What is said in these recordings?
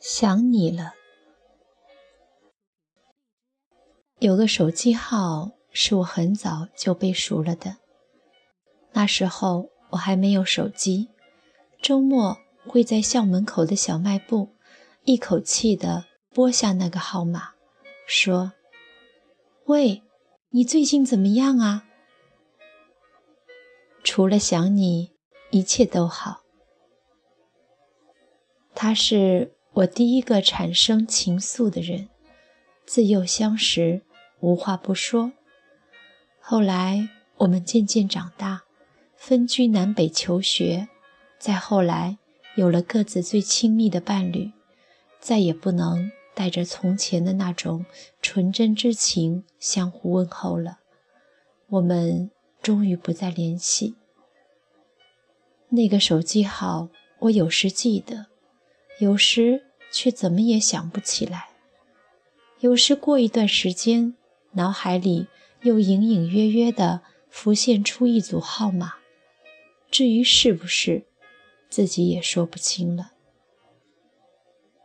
想你了。有个手机号是我很早就背熟了的，那时候我还没有手机，周末会在校门口的小卖部一口气的拨下那个号码，说：“喂，你最近怎么样啊？除了想你，一切都好。”他是我第一个产生情愫的人，自幼相识。无话不说。后来我们渐渐长大，分居南北求学，再后来有了各自最亲密的伴侣，再也不能带着从前的那种纯真之情相互问候了。我们终于不再联系。那个手机号，我有时记得，有时却怎么也想不起来。有时过一段时间。脑海里又隐隐约约地浮现出一组号码，至于是不是，自己也说不清了。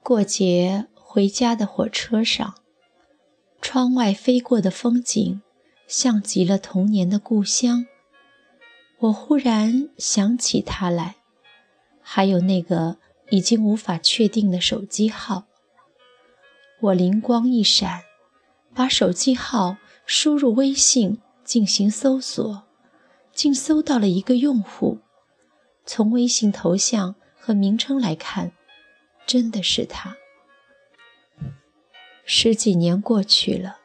过节回家的火车上，窗外飞过的风景像极了童年的故乡，我忽然想起他来，还有那个已经无法确定的手机号。我灵光一闪。把手机号输入微信进行搜索，竟搜到了一个用户。从微信头像和名称来看，真的是他。十几年过去了，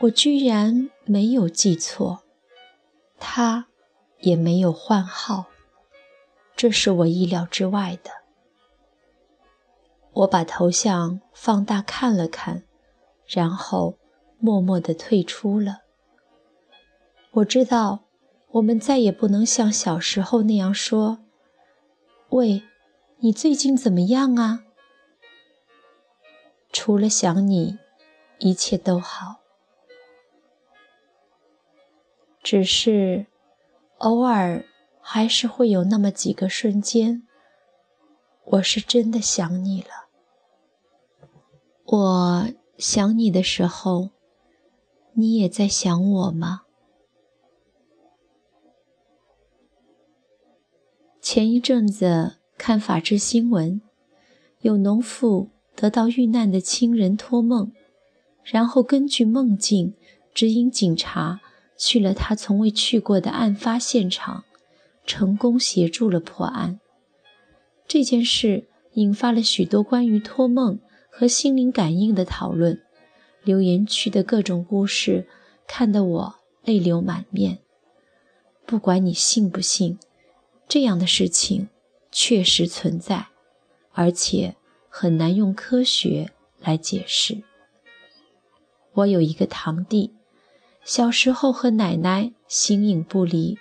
我居然没有记错，他也没有换号，这是我意料之外的。我把头像放大看了看。然后，默默地退出了。我知道，我们再也不能像小时候那样说：“喂，你最近怎么样啊？”除了想你，一切都好。只是，偶尔还是会有那么几个瞬间，我是真的想你了。我。想你的时候，你也在想我吗？前一阵子看法制新闻，有农妇得到遇难的亲人托梦，然后根据梦境指引警察去了他从未去过的案发现场，成功协助了破案。这件事引发了许多关于托梦。和心灵感应的讨论，留言区的各种故事，看得我泪流满面。不管你信不信，这样的事情确实存在，而且很难用科学来解释。我有一个堂弟，小时候和奶奶形影不离，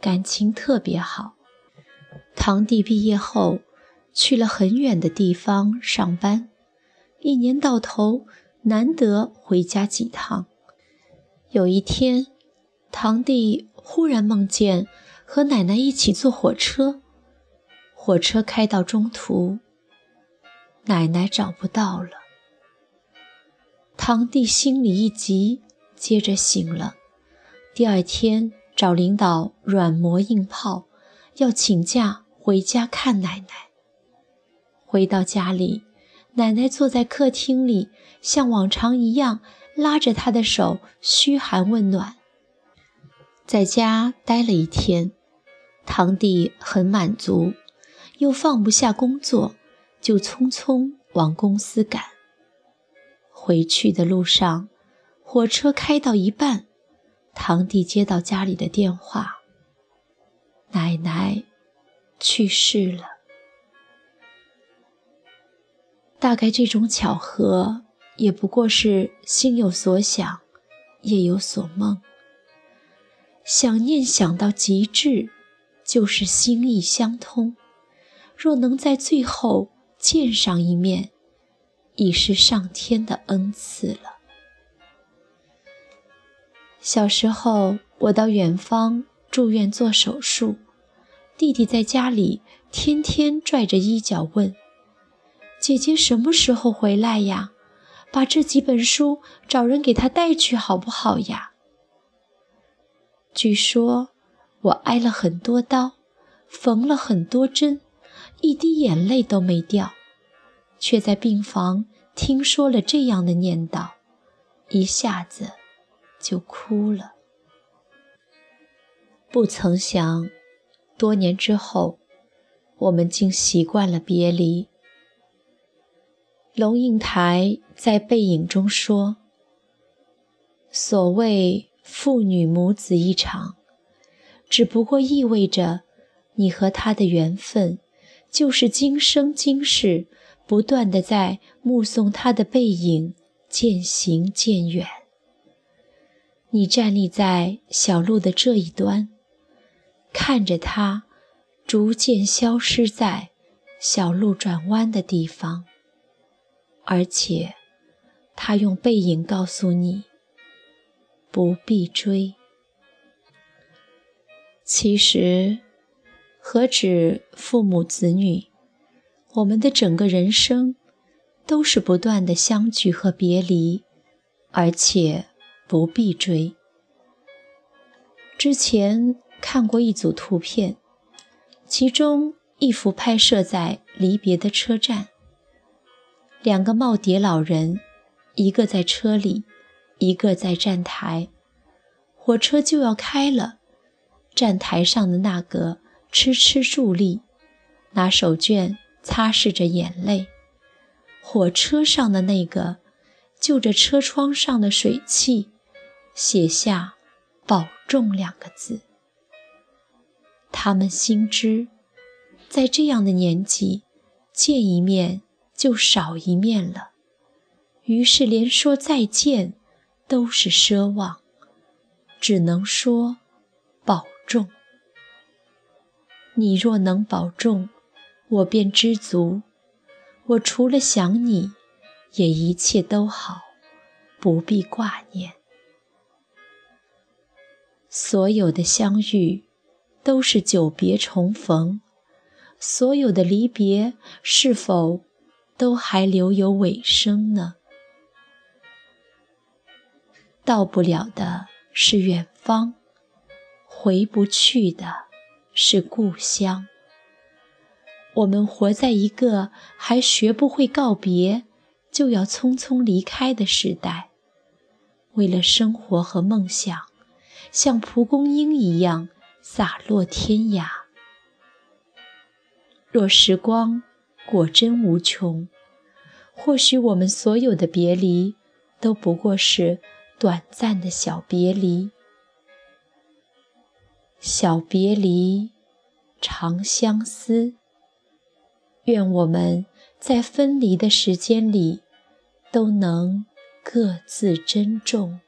感情特别好。堂弟毕业后去了很远的地方上班。一年到头难得回家几趟。有一天，堂弟忽然梦见和奶奶一起坐火车，火车开到中途，奶奶找不到了。堂弟心里一急，接着醒了。第二天找领导软磨硬泡，要请假回家看奶奶。回到家里。奶奶坐在客厅里，像往常一样拉着他的手嘘寒问暖。在家待了一天，堂弟很满足，又放不下工作，就匆匆往公司赶。回去的路上，火车开到一半，堂弟接到家里的电话：奶奶去世了。大概这种巧合也不过是心有所想，夜有所梦。想念想到极致，就是心意相通。若能在最后见上一面，已是上天的恩赐了。小时候，我到远方住院做手术，弟弟在家里天天拽着衣角问。姐姐什么时候回来呀？把这几本书找人给她带去好不好呀？据说我挨了很多刀，缝了很多针，一滴眼泪都没掉，却在病房听说了这样的念叨，一下子就哭了。不曾想，多年之后，我们竟习惯了别离。龙应台在《背影》中说：“所谓父女母子一场，只不过意味着你和他的缘分，就是今生今世不断的在目送他的背影渐行渐远。你站立在小路的这一端。”看着他逐渐消失在小路转弯的地方，而且他用背影告诉你不必追。其实，何止父母子女，我们的整个人生都是不断的相聚和别离，而且不必追。之前。看过一组图片，其中一幅拍摄在离别的车站，两个耄耋老人，一个在车里，一个在站台。火车就要开了，站台上的那个痴痴伫立，拿手绢擦拭着眼泪；火车上的那个就着车窗上的水汽，写下“保重”两个字。他们心知，在这样的年纪，见一面就少一面了，于是连说再见都是奢望，只能说保重。你若能保重，我便知足。我除了想你，也一切都好，不必挂念。所有的相遇。都是久别重逢，所有的离别是否都还留有尾声呢？到不了的是远方，回不去的是故乡。我们活在一个还学不会告别，就要匆匆离开的时代，为了生活和梦想，像蒲公英一样。洒落天涯。若时光果真无穷，或许我们所有的别离，都不过是短暂的小别离。小别离，长相思。愿我们在分离的时间里，都能各自珍重。